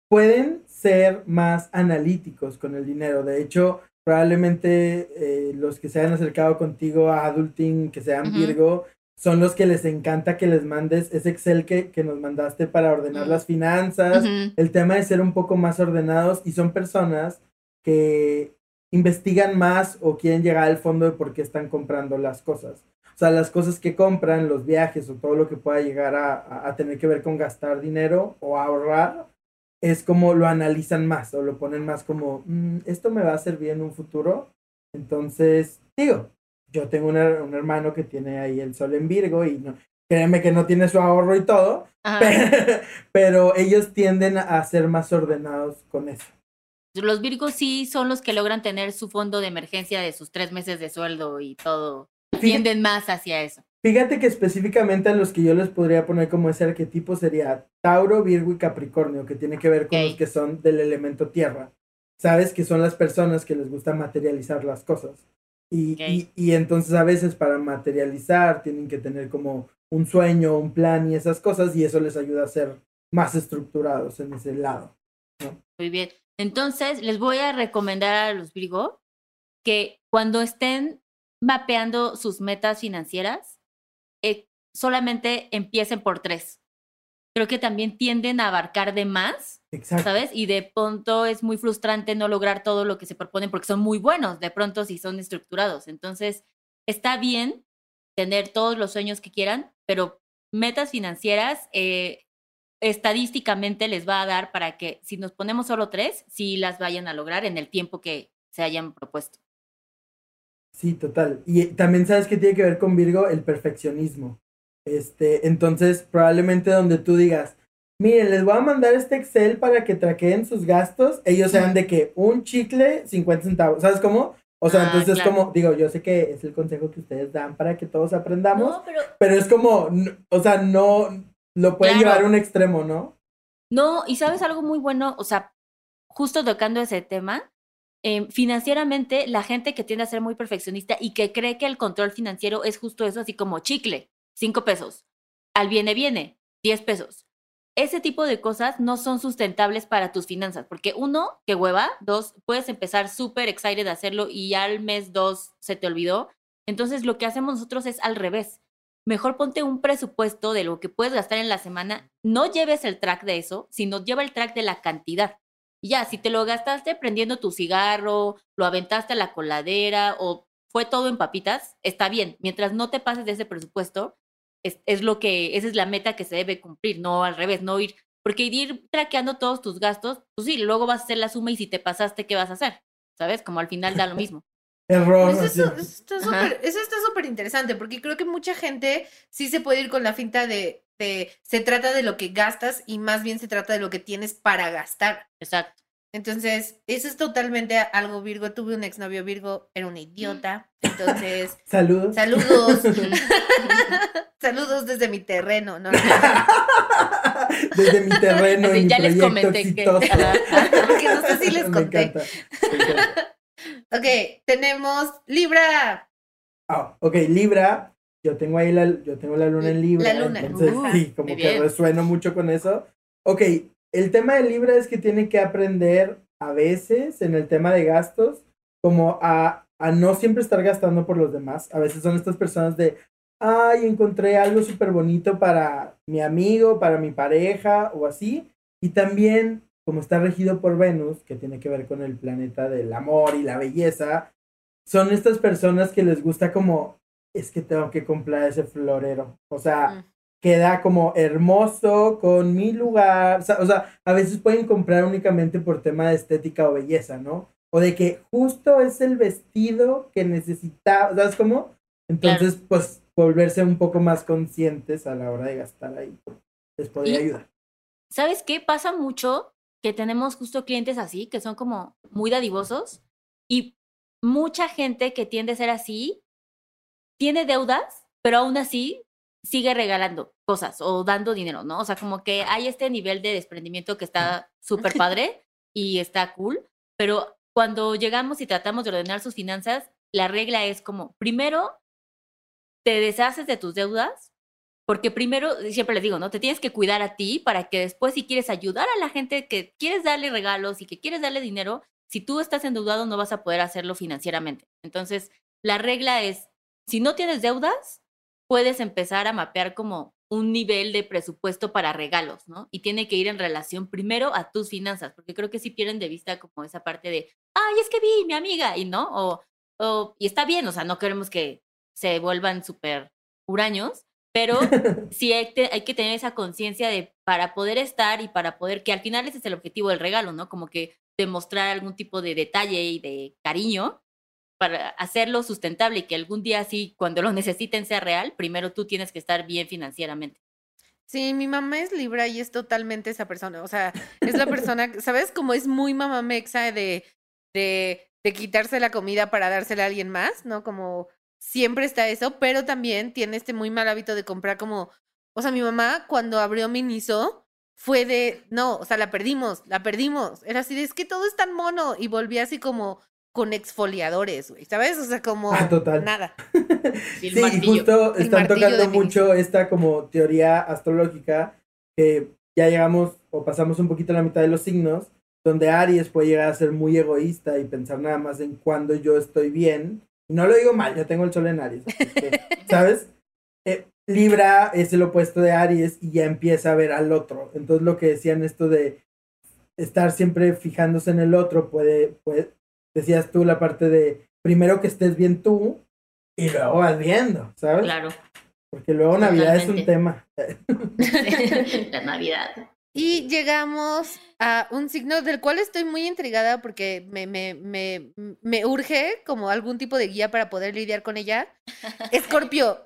pueden ser más analíticos con el dinero. De hecho, probablemente eh, los que se hayan acercado contigo a Adulting, que sean. Virgo, son los que les encanta que les mandes ese Excel que, que nos mandaste para ordenar las finanzas, el tema de ser un poco más ordenados y son personas que investigan más o quieren llegar al fondo de por qué están comprando las cosas. O sea, las cosas que compran, los viajes o todo lo que pueda llegar a, a- tener que ver con gastar dinero o ahorrar, es como lo analizan más o lo ponen más como, "Mm, esto me va a servir en un futuro. Entonces, digo, yo tengo una- un hermano que tiene ahí el sol en Virgo y no, créeme que no tiene su ahorro y todo, *laughs* pero ellos tienden a ser más ordenados con eso. Los Virgos sí son los que logran tener su fondo de emergencia de sus tres meses de sueldo y todo. Tienden más hacia eso. fíjate que específicamente a los que yo les podría poner como ese arquetipo sería Tauro, Virgo y Capricornio, que tiene que ver con los Ok. que son del elemento tierra. Sabes que son las personas que les gusta materializar las cosas. Y, Ok. y, y entonces a veces para materializar tienen que tener como un sueño, un plan y esas cosas, y eso les ayuda a ser más estructurados en ese lado. Muy bien. Entonces, les voy a recomendar a los Virgo que cuando estén mapeando sus metas financieras, eh, solamente empiecen por tres. Creo que también tienden a abarcar de más, Exacto. ¿sabes? Y de pronto es muy frustrante no lograr todo lo que se proponen porque son muy buenos, de pronto si son estructurados. Entonces, está bien tener todos los sueños que quieran, pero metas financieras eh, estadísticamente les va a dar para que si nos ponemos solo tres, sí las vayan a lograr en el tiempo que se hayan propuesto. Sí, total. Y también sabes que tiene que ver con Virgo el perfeccionismo. Este, entonces, probablemente donde tú digas, miren, les voy a mandar este Excel para que traqueen sus gastos, ellos sean de que un chicle, 50 centavos, ¿sabes cómo? O sea, Ah, entonces claro. como, digo, yo sé que es el consejo que ustedes dan para que todos aprendamos, No, pero pero es como, o sea, no, lo pueden Claro. llevar a un extremo, ¿no? No, y sabes algo muy bueno, o sea, justo tocando ese tema, eh, financieramente la gente que tiende a ser muy perfeccionista y que cree que el control financiero es justo eso, así como chicle, cinco pesos, al viene viene, diez pesos. Ese tipo de cosas no son sustentables para tus finanzas, porque uno, que hueva, dos, puedes empezar súper excited de hacerlo y al mes dos se te olvidó. Entonces lo que hacemos nosotros es al revés mejor ponte un presupuesto de lo que puedes gastar en la semana. No lleves el track de eso, sino lleva el track de la cantidad. Y ya, si te lo gastaste prendiendo tu cigarro, lo aventaste a la coladera o fue todo en papitas, está bien. Mientras no te pases de ese presupuesto, es, es lo que, esa es la meta que se debe cumplir, no al revés, no ir, porque ir traqueando todos tus gastos, pues sí, luego vas a hacer la suma y si te pasaste, ¿qué vas a hacer? ¿Sabes? Como al final da lo mismo. *laughs* Error. Pues eso, eso está súper interesante porque creo que mucha gente sí se puede ir con la finta de, de se trata de lo que gastas y más bien se trata de lo que tienes para gastar. Exacto. Entonces, eso es totalmente algo Virgo. Tuve un exnovio Virgo, era un idiota. Entonces, *laughs* Saludos. saludos. *laughs* saludos desde mi terreno, ¿no? *laughs* Desde mi terreno Así, y mi ya les proyecto comenté que- exitoso. Porque no sé si les Me conté. encanta, me encanta. Ok, tenemos Libra. Ah, ok, Libra. Yo tengo ahí la, yo tengo la luna en Libra. La luna, Entonces, uh, sí, como que resueno mucho con eso. Ok, el tema de Libra es que tiene que aprender a veces en el tema de gastos, como a, a no siempre estar gastando por los demás. A veces son estas personas de, ay, encontré algo súper bonito para mi amigo, para mi pareja o así. Y también, como está regido por Venus, que tiene que ver con el planeta del amor y la belleza, son estas personas que les gusta como, es que tengo que comprar ese florero. O sea, Mm. queda como hermoso con mi lugar. O sea, o sea, a veces pueden comprar únicamente por tema de estética o belleza, ¿no? O de que justo es el vestido que necesitaba, ¿sabes cómo? Entonces, pues, volverse un poco más conscientes a la hora de gastar ahí. Les podría Y- ayudar. ¿Sabes qué? Pasa mucho que tenemos justo clientes así, que son como muy dadivosos y mucha gente que tiende a ser así tiene deudas, pero aún así sigue regalando cosas o dando dinero, ¿no? O sea, como que hay este nivel de desprendimiento que está súper padre y está cool, pero cuando llegamos y tratamos de ordenar sus finanzas, la regla es como, primero, te deshaces de tus deudas, porque primero, siempre les digo, ¿no? Te tienes que cuidar a ti para que después si quieres ayudar a la gente que quieres darle regalos y que quieres darle dinero, si tú estás endeudado no vas a poder hacerlo financieramente. Entonces, la regla es, si no tienes deudas, puedes empezar a mapear como un nivel de presupuesto para regalos, ¿no? Y tiene que ir en relación primero a tus finanzas, porque creo que si pierden de vista como esa parte de, ay, es que vi mi amiga, y no, o, o y está bien, o sea, no queremos que se vuelvan súper huraños, pero *laughs* sí hay, te- hay que tener esa conciencia de para poder estar y para poder, que al final ese es el objetivo del regalo, ¿no? Como que demostrar algún tipo de detalle y de cariño para hacerlo sustentable y que algún día sí, cuando lo necesiten sea real, primero tú tienes que estar bien financieramente. Sí, mi mamá es Libra y es totalmente esa persona. O sea, es la persona, ¿sabes? Como es muy mamá mexa de, de, de quitarse la comida para dársela a alguien más, ¿no? Como siempre está eso, pero también tiene este muy mal hábito de comprar como, o sea, mi mamá cuando abrió Miniso fue de, no, o sea, la perdimos, la perdimos. Era así de, es que todo es tan mono y volví así como con exfoliadores, güey, ¿sabes? O sea, como Ah, total. nada. *laughs* Sí, y justo están tocando mucho esta como teoría astrológica que ya llegamos o pasamos un poquito a la mitad de los signos, donde Aries puede llegar a ser muy egoísta y pensar nada más en cuando yo estoy bien. Y no lo digo mal, yo tengo el sol en Aries, que, *laughs* ¿sabes? Eh, Libra es el opuesto de Aries y ya empieza a ver al otro. Entonces lo que decían esto de estar siempre fijándose en el otro puede, puede decías tú la parte de primero que estés bien tú y luego vas viendo, ¿sabes? Claro. Porque luego Navidad es un tema. *laughs* la Navidad. Y llegamos a un signo del cual estoy muy intrigada porque me, me, me, me urge como algún tipo de guía para poder lidiar con ella. *laughs* Escorpio.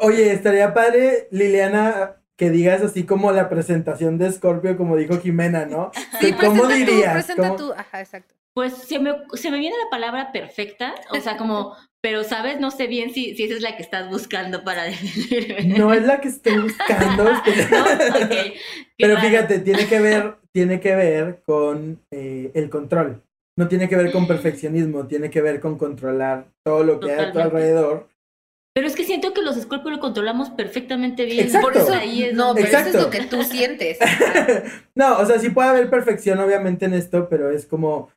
Oye, estaría padre, Liliana, que digas así como la presentación de Scorpio, como dijo Jimena, ¿no? Sí, *laughs* ¿Cómo presenta tú, dirías? presenta ¿Cómo- tú. Ajá, exacto. Pues se me, se me viene la palabra perfecta, o sea, como, *laughs* pero sabes, no sé bien si, si esa es la que estás buscando para definirme. No es la que estoy buscando. *laughs* es que- ¿No? Ok, qué Pero raro. fíjate, tiene que ver, tiene que ver con eh, el control. No tiene que ver con perfeccionismo, tiene que ver con controlar todo lo que hay a tu alrededor. Pero es que siento que los Scorpio lo controlamos perfectamente bien. Exacto. Por eso, Ahí es no, pero eso es lo Exacto. que tú sientes. *laughs* No, o sea, sí puede haber perfección obviamente en esto, pero es como,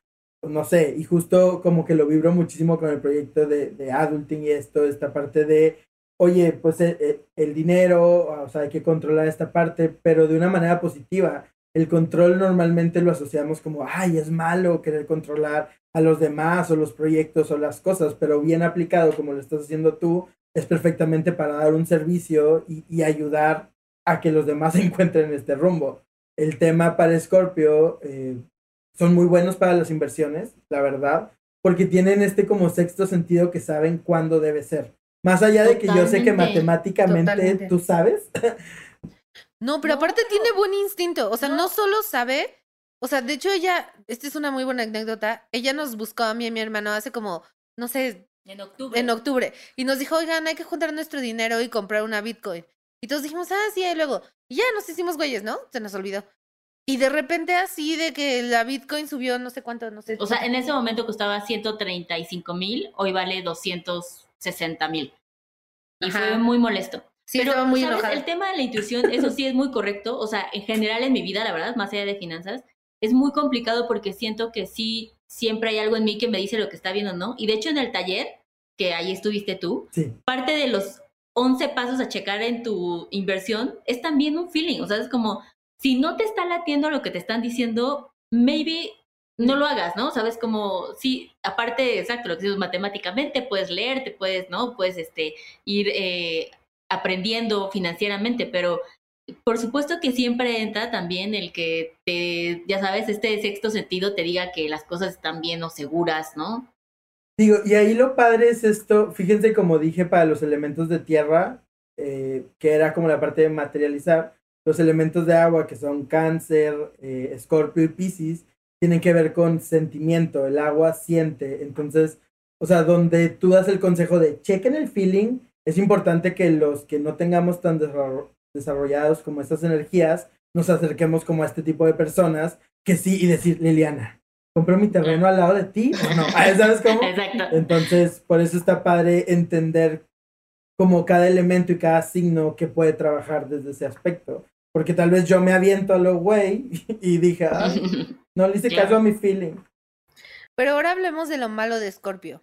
no sé, y justo como que lo vibro muchísimo con el proyecto de, de adulting y esto, esta parte de, oye, pues eh, eh, el, dinero, o sea, hay que controlar esta parte, pero de una manera positiva. El control normalmente lo asociamos como, ay, es malo querer controlar a los demás o los proyectos o las cosas, pero bien aplicado como lo estás haciendo tú, es perfectamente para dar un servicio y, y ayudar a que los demás *laughs* encuentren este rumbo. El tema para Scorpio eh, son muy buenos para las inversiones, la verdad, porque tienen este como sexto sentido que saben cuándo debe ser. Más allá de que yo sé que matemáticamente totalmente. tú sabes, *laughs* No, pero No. aparte tiene buen instinto. O sea, no. No. solo sabe. O sea, de hecho, ella, esta es una muy buena anécdota. Ella nos buscó a mí y a mi hermano hace como, no sé, En octubre. en octubre. Y nos dijo, oigan, hay que juntar nuestro dinero y comprar una Bitcoin. Y todos dijimos, ah, sí, y luego. Y ya nos hicimos güeyes, ¿no? Se nos olvidó. Y de repente así de que la Bitcoin subió no sé cuánto, no sé. O sea, en ese momento costaba 135 mil, hoy vale 260 mil. Y Ajá. fue muy molesto. sí, Pero, estaba muy ¿sabes? enojada. El tema de la intuición, eso sí es muy correcto. O sea, en general en mi vida, la verdad, más allá de finanzas, es muy complicado porque siento que sí, siempre hay algo en mí que me dice lo que está bien o no. Y de hecho, en el taller, que ahí estuviste tú, sí, parte de los 11 pasos a checar en tu inversión es también un feeling. O sea, es como, si no te está latiendo lo que te están diciendo, maybe no lo hagas, ¿no? Sabes como, sí, aparte, exacto, lo que dices matemáticamente, puedes leer, te puedes, ¿no? Puedes este, ir eh, aprendiendo financieramente, pero por supuesto que siempre entra también el que te, ya sabes, este sexto sentido te diga que las cosas están bien o seguras, ¿no? Digo, y ahí lo padre es esto, fíjense como dije para los elementos de tierra, eh, que era como la parte de materializar, los elementos de agua que son cáncer, eh, escorpio y piscis, tienen que ver con sentimiento, el agua siente, entonces, o sea, donde tú das el consejo de chequen el feeling, es importante que los que no tengamos tan desarrollados como estas energías, nos acerquemos como a este tipo de personas que sí, y decir, Liliana, ¿compró mi terreno al lado de ti o no? *laughs* ¿Sabes cómo? Exacto. Entonces, por eso está padre entender como cada elemento y cada signo que puede trabajar desde ese aspecto. Porque tal vez yo me aviento a lo güey *laughs* y dije, "Ay, *laughs* no le hice Claro. caso a mi feeling. Pero ahora hablemos de lo malo de Scorpio.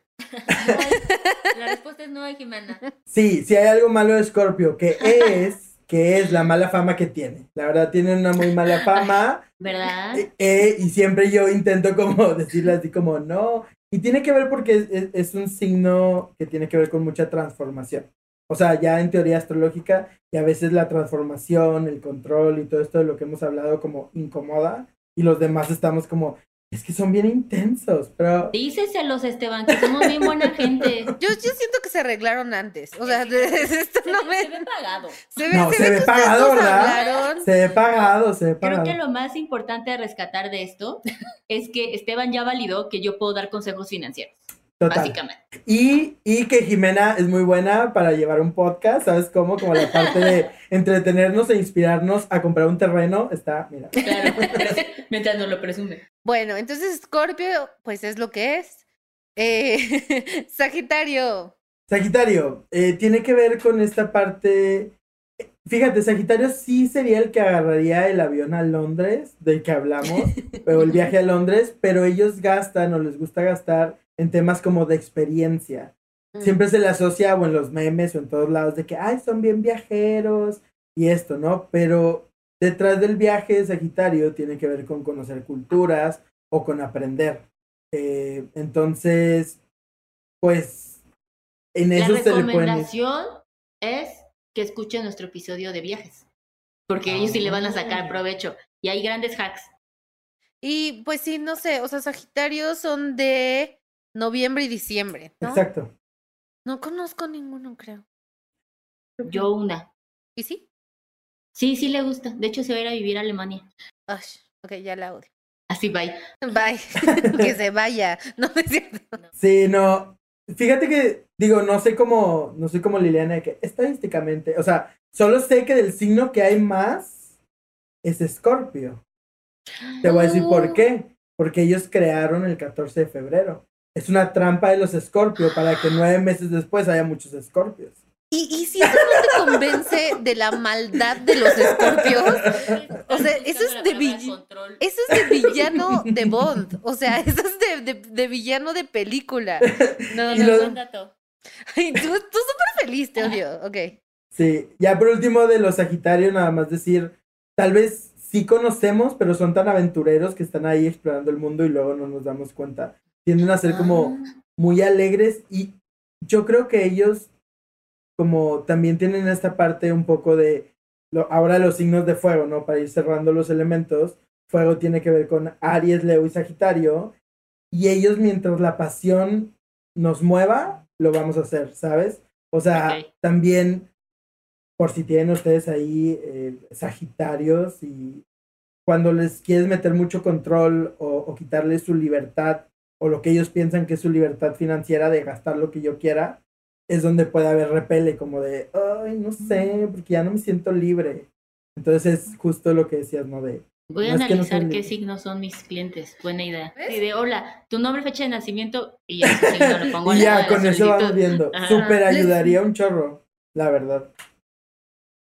La respuesta es no, Jimena. Sí, sí hay algo malo de Scorpio, que es, que es la mala fama que tiene. La verdad, tiene una muy mala *laughs* fama. ¿Verdad? Eh, eh, y siempre yo intento como *laughs* decirle así como no. Y tiene que ver porque es, es- es un signo que tiene que ver con mucha transformación. O sea, ya en teoría astrológica, y a veces la transformación, el control y todo esto de lo que hemos hablado como incomoda, y los demás estamos como, Es que son bien intensos, pero Díceselos, Esteban, que somos bien buena gente. *laughs* Yo, yo siento que se arreglaron antes. O sea, de- *laughs* esto Se, no ve- me. se ve pagado. Se ve, No, se ve ve pagado, ¿verdad? hablaron. se ve pagado, se ve Creo pagado. que lo más importante a rescatar de esto *laughs* es que Esteban ya validó que yo puedo dar consejos financieros, Total. básicamente. Y, y que Jimena es muy buena para llevar un podcast, ¿sabes cómo? Como la parte de entretenernos e inspirarnos a comprar un terreno. Está, mira. Claro, *laughs* mientras no lo presume. Bueno, entonces Scorpio, pues es lo que es. Eh, *laughs* Sagitario. Sagitario, eh, tiene que ver con esta parte. Fíjate, Sagitario sí sería el que agarraría el avión a Londres, del que hablamos, *laughs* o el viaje a Londres, pero ellos gastan o les gusta gastar en temas como de experiencia. Mm. Siempre se le asocia o en los memes o en todos lados de que, ay, son bien viajeros y esto, ¿no? Pero detrás del viaje Sagitario tiene que ver con conocer culturas o con aprender. Eh, entonces, pues, en La eso se le pueden... recomendación es que escuchen nuestro episodio de viajes, porque ellos sí le van a sacar Ah. provecho. Y hay grandes hacks. Y pues sí, no sé, o sea, Sagitario son de noviembre y diciembre, ¿no? Exacto. No conozco ninguno, creo. Yo una. ¿Y sí? Sí, sí le gusta. De hecho, se va a ir a vivir a Alemania. Ay, ok, ya la odio. Así bye. Bye. *laughs* que se vaya. No, no es cierto. Sí, no. Fíjate que, digo, no sé cómo, no sé cómo Liliana, de que estadísticamente, o sea, solo sé que del signo que hay más es Escorpio. Te voy a decir por qué. Porque ellos crearon el 14 de febrero. Es una trampa de los Escorpio para que nueve meses después haya muchos Escorpios. Y, y si eso no te convence de la maldad de los escorpios, O sea, eso es de vill- eso es de villano de Bond. O sea, *laughs* eso es de, de, de villano de película. No, *laughs* no, no. dato. *laughs* Ay, tú, tú súper feliz, te odio. Ok. Sí, ya por último de los Sagitarios, nada más decir, tal vez sí conocemos, pero son tan aventureros que están ahí explorando el mundo y luego no nos damos cuenta. Tienden a ser como Ah. muy alegres y yo creo que ellos como también tienen esta parte un poco de lo- ahora los signos de fuego, ¿no? Para ir cerrando los elementos, fuego tiene que ver con Aries, Leo y Sagitario y ellos mientras la pasión nos mueva, lo vamos a hacer, ¿sabes? O sea, también por si tienen ustedes ahí eh, Sagitarios y cuando les quieres meter mucho control o, o quitarles su libertad o lo que ellos piensan que es su libertad financiera de gastar lo que yo quiera, es donde puede haber repele, como de, ay, no sé, porque ya no me siento libre. Entonces es justo lo que decías, ¿no? De, Voy a no analizar qué signos son mis clientes. Buena idea. ¿Ves? Y de hola, tu nombre, fecha de nacimiento y ya signo lo pongo *laughs* ya, la con eso vamos viendo. Ajá. Súper Les- ayudaría un chorro, la verdad.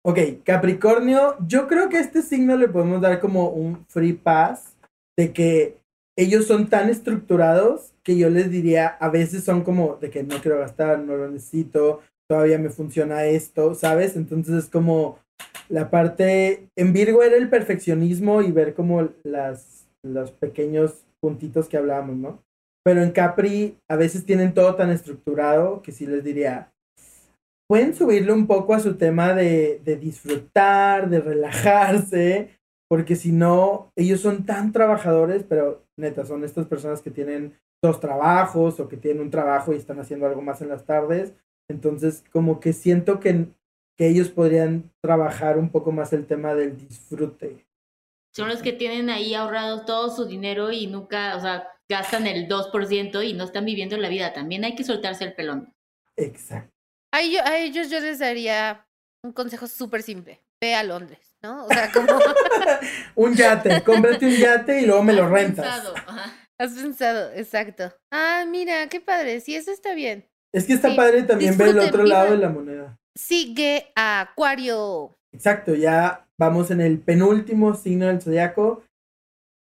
Ok, Capricornio, yo creo que a este signo le podemos dar como un free pass de que ellos son tan estructurados que yo les diría, a veces son como de que no quiero gastar, no lo necesito, todavía me funciona esto, ¿sabes? Entonces es como la parte, en Virgo era el perfeccionismo y ver como las, los pequeños puntitos que hablábamos, ¿no? Pero en Capri a veces tienen todo tan estructurado que sí les diría, pueden subirle un poco a su tema de, de disfrutar, de relajarse, porque si no, ellos son tan trabajadores, pero neta, son estas personas que tienen dos trabajos o que tienen un trabajo y están haciendo algo más en las tardes. Entonces, como que siento que, que ellos podrían trabajar un poco más el tema del disfrute. Son los que tienen ahí ahorrado todo su dinero y nunca, o sea, gastan el 2% y no están viviendo la vida. También hay que soltarse el pelón. Exacto. A, ello- a ellos yo les daría un consejo súper simple. Ve a Londres, ¿no? O sea, como *laughs* Un yate, cómprate un yate y luego me lo Has rentas. pensado, ajá. has pensado, exacto. Ah, mira, qué padre, sí, eso está bien. Es que está Sí, padre también ver el otro lado de la moneda. Sigue a Acuario. Exacto, ya vamos en el penúltimo signo del zodiaco.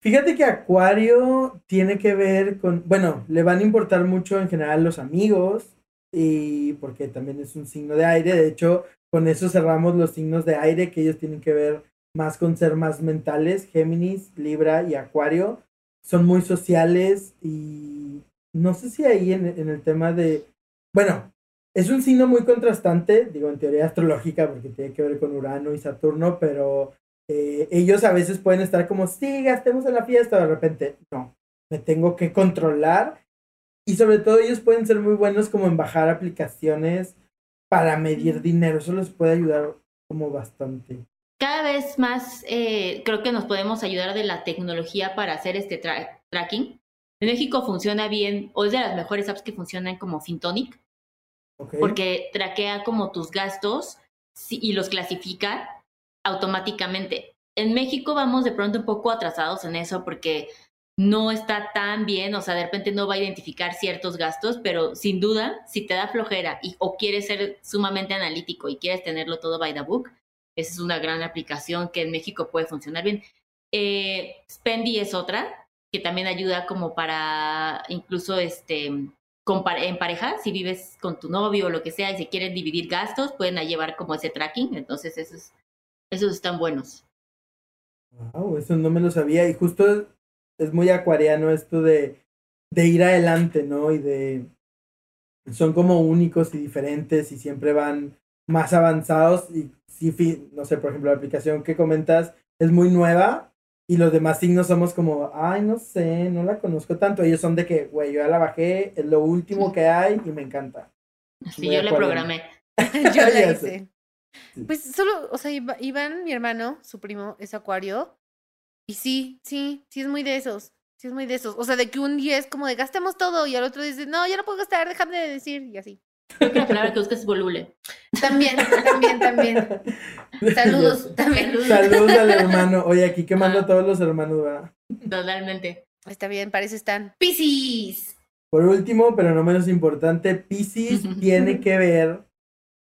Fíjate que Acuario tiene que ver con, bueno, le van a importar mucho en general los amigos y porque también es un signo de aire, de hecho, con eso cerramos los signos de aire que ellos tienen que ver más con ser más mentales, Géminis, Libra y Acuario. Son muy sociales y no sé si ahí en, el tema de, bueno, es un signo muy contrastante, digo en teoría astrológica, porque tiene que ver con Urano y Saturno, pero eh, ellos a veces pueden estar como, sí, gastemos en la fiesta, de repente, no. me tengo que controlar. Y sobre todo ellos pueden ser muy buenos como en bajar aplicaciones para medir dinero. Eso les puede ayudar como bastante. Cada vez más eh, creo que nos podemos ayudar de la tecnología para hacer este tracking. En México funciona bien, o es de las mejores apps que funcionan como Fintonic, porque traquea como tus gastos y los clasifica automáticamente. En México vamos de pronto un poco atrasados en eso porque no está tan bien, o sea, de repente no va a identificar ciertos gastos, pero sin duda, si te da flojera y, o quieres ser sumamente analítico y quieres tenerlo todo by the book, esa es una gran aplicación que en México puede funcionar bien. Eh, Spendy es otra que también ayuda como para incluso este en pareja, si vives con tu novio o lo que sea y si quieren dividir gastos, pueden llevar como ese tracking, entonces esos, esos están buenos. Wow, eso no me lo sabía y justo es muy acuariano esto de, de ir adelante, ¿no? Y de... Son como únicos y diferentes y siempre van más avanzados y si, no sé, por ejemplo, la aplicación que comentas es muy nueva y los demás signos somos como, ay, no sé, no la conozco tanto. Ellos son de que, güey, yo ya la bajé, es lo último que hay y me encanta. Sí, yo le programé. *laughs* *laughs* yo la hice. Pues solo, o sea, Iván, mi hermano, su primo, es acuario y sí, sí, sí es muy de esos. Sí es muy de esos. O sea, de que un día es como de gastemos todo y al otro dice, no, ya no puedo gastar, déjame de decir y así. la palabra que buscas es volule. También, también, también. *laughs* Saludos, también. Saludos al hermano. Oye, aquí quemando a todos los hermanos, ¿verdad? Totalmente. Está bien, parece están. Piscis. Por último, pero no menos importante, Piscis *laughs* tiene que ver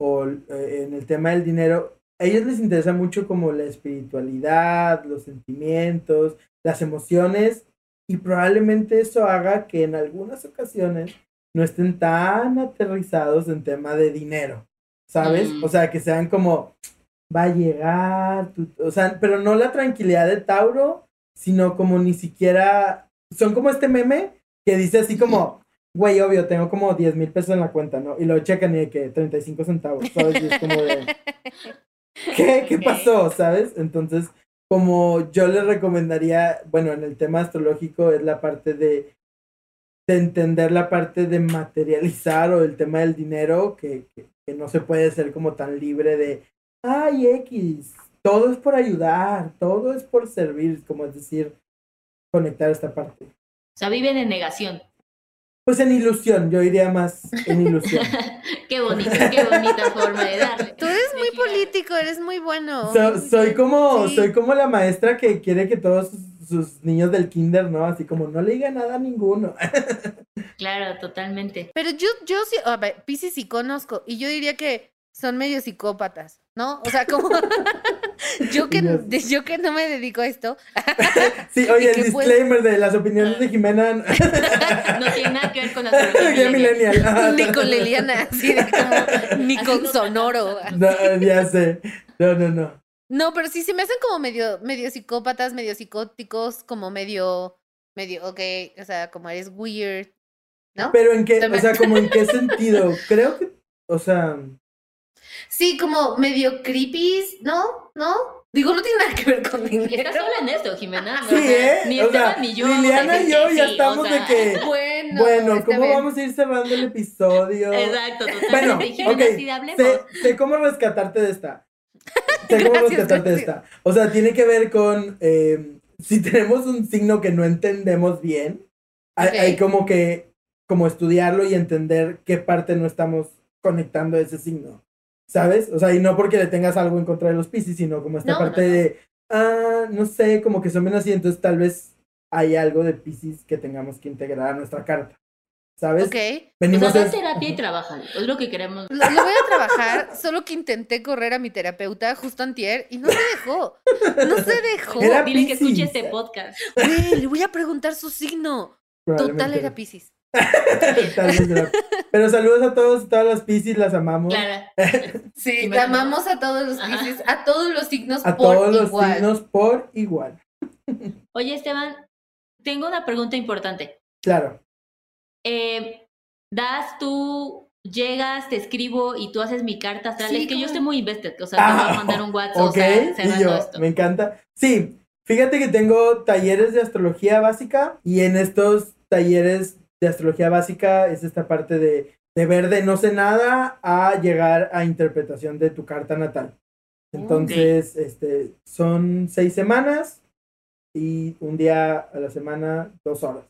eh, en el tema del dinero a ellos les interesa mucho como la espiritualidad, los sentimientos, las emociones y probablemente eso haga que en algunas ocasiones no estén tan aterrizados en tema de dinero, ¿sabes? O sea, que sean como, va a llegar, o sea, pero no la tranquilidad de Tauro, sino como ni siquiera, son como este meme que dice así como, güey, obvio, tengo como 10 mil pesos en la cuenta, ¿no? Y lo checan y de que 35 centavos, ¿sabes? Y es como de, *laughs* ¿Qué? ¿Qué pasó? ¿Sabes? Entonces, como yo le recomendaría, bueno, en el tema astrológico es la parte de, de entender la parte de materializar o el tema del dinero, que, que, no se puede ser como tan libre de, ay, X, todo es por ayudar, todo es por servir, como es decir, conectar esta parte. O sea, viven en negación. Pues en ilusión, yo iría más en ilusión. *laughs* qué bonita, qué bonita forma de darle. Tú eres muy político, eres muy bueno. soy como, soy como la maestra que quiere que todos sus, niños del kinder, ¿no? Así como no le diga nada a ninguno. *laughs* claro, totalmente. Pero yo, yo sí, a ver, Pisces sí conozco, y yo diría que son medio psicópatas, ¿no? O sea, como *laughs* *laughs* yo que yo que no me dedico a esto. *laughs* sí, *laughs* oye, el disclaimer de las opiniones de Jimena no tiene nada que ver con la millennial. ni con Liliana, así de como, ni con Sonoro. No, ya sé. No, no, no. No, pero sí se me hacen como medio medio psicópatas, medio psicóticos, como medio medio, ok, o sea, como eres weird, ¿no? Pero en qué, o sea, como en qué sentido? Creo que, o sea, Sí, como medio creepy, ¿no? ¿No? Digo, no tiene nada que ver con dinero. Estás sola en esto, Jimena. Sí, ¿eh? Ni Esteban ni yo. Liliana y yo ya estamos de que. *laughs* Bueno, bueno ¿cómo vamos a ir cerrando el episodio? Exacto, totalmente. Bueno, ok. Sé, sé, cómo rescatarte de esta. Sé cómo rescatarte de esta. O sea, tiene que ver con. Eh, si tenemos un signo que no entendemos bien, hay, hay como que. Como estudiarlo y entender qué parte no estamos conectando a ese signo. ¿Sabes? O sea, y no porque le tengas algo en contra de los Pisces, sino como esta parte de, ah, no sé, como que son menos así, entonces tal vez hay algo de Pisces que tengamos que integrar a nuestra carta. ¿Sabes? Ok. Venimos o terapia y trabaja, es lo que queremos. Lo, voy a trabajar, *laughs* solo que intenté correr a mi terapeuta justo antier y no se dejó. No se dejó. Dile que escuche este podcast. Güey, le voy a preguntar su signo. Total era Pisces. *laughs* Pero saludos a todos, todas las Pisces, las amamos. *laughs* Sí, amamos a todos los Pisces, a todos los signos a todos los signos por igual. *laughs* Oye, Esteban, tengo una pregunta importante. Claro. Eh, das tú, llegas, te escribo y tú haces mi carta astral. es que yo estoy muy invested, o sea, te voy a mandar un WhatsApp. Ok, y yo, me encanta. Sí, Fíjate que tengo talleres de astrología básica y en estos talleres de astrología básica es esta parte de, de ver de no sé nada a llegar a interpretación de tu carta natal. Entonces, este, son seis semanas y un día a la semana, dos horas,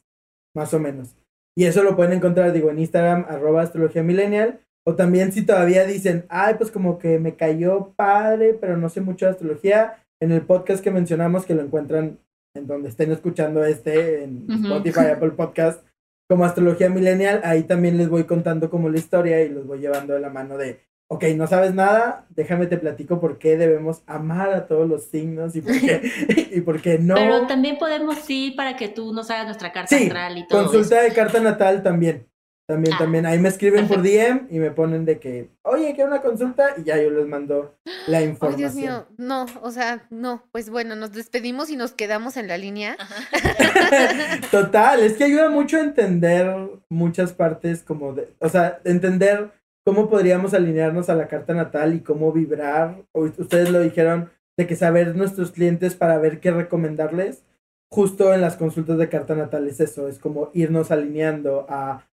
más o menos. Y eso lo pueden encontrar, digo, en Instagram, arroba astrología millennial. O también si todavía dicen, ay, pues como que me cayó padre, pero no sé mucho de astrología, en el podcast que mencionamos, que lo encuentran en donde estén escuchando este, en Spotify, Apple Podcast, como Astrología Millennial, ahí también les voy contando como la historia y los voy llevando de la mano de, ok, no sabes nada, déjame te platico por qué debemos amar a todos los signos y por qué, *laughs* y por qué no. Pero también podemos ir para que tú nos hagas nuestra carta natal y todo. Consulta de carta natal también. También, ah, también. Ahí me escriben por *laughs* DM y me ponen de que, oye, quiero una consulta y ya yo les mando la información. Ay, Dios mío, no, o sea, no, pues bueno, nos despedimos y nos quedamos en la línea. *laughs* Total, es que ayuda mucho a entender muchas partes como de, o sea, entender cómo podríamos alinearnos a la carta natal y cómo vibrar. Ustedes lo dijeron, de que saber nuestros clientes para ver qué recomendarles. Justo en las consultas de carta natal es eso, es como irnos alineando a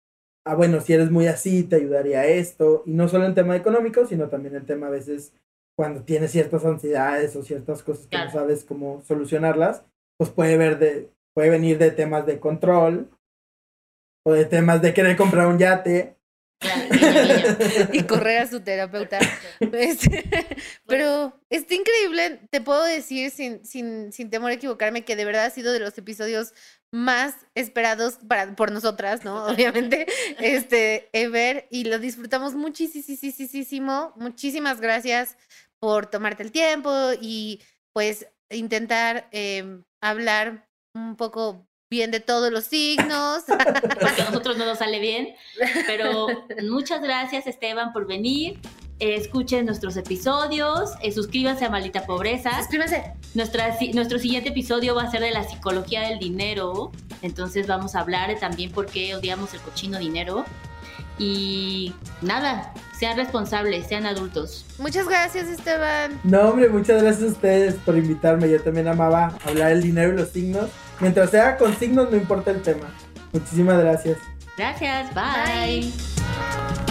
ah, bueno, si eres muy así, te ayudaría esto. Y no solo en tema económico, sino también en tema a veces cuando tienes ciertas ansiedades o ciertas cosas que no sabes cómo solucionarlas, pues puede ver de, puede venir de temas de control o de temas de querer comprar un yate *laughs* y correr a su terapeuta. Este, *laughs* pero está increíble, te puedo decir sin, sin, sin temor a equivocarme que de verdad ha sido de los episodios más esperados para, por nosotras, ¿no? Obviamente, *laughs* este, Ever, y lo disfrutamos muchísimo. Muchísimas gracias por tomarte el tiempo y pues intentar em, hablar un poco bien de todos los signos. *laughs* Porque a nosotros no nos sale bien. Pero *laughs* muchas gracias, Esteban, por venir. escuchen nuestros episodios, eh, suscríbanse a Malita Pobreza. Suscríbanse. Nuestra, nuestro siguiente episodio va a ser de la psicología del dinero. Entonces vamos a hablar también por qué odiamos el cochino dinero. Y nada, sean responsables, sean adultos. Muchas gracias, Esteban. No, hombre, muchas gracias a ustedes por invitarme. Yo también amaba hablar del dinero y los signos. Mientras sea con signos, no importa el tema. Muchísimas gracias. Gracias, bye. Hey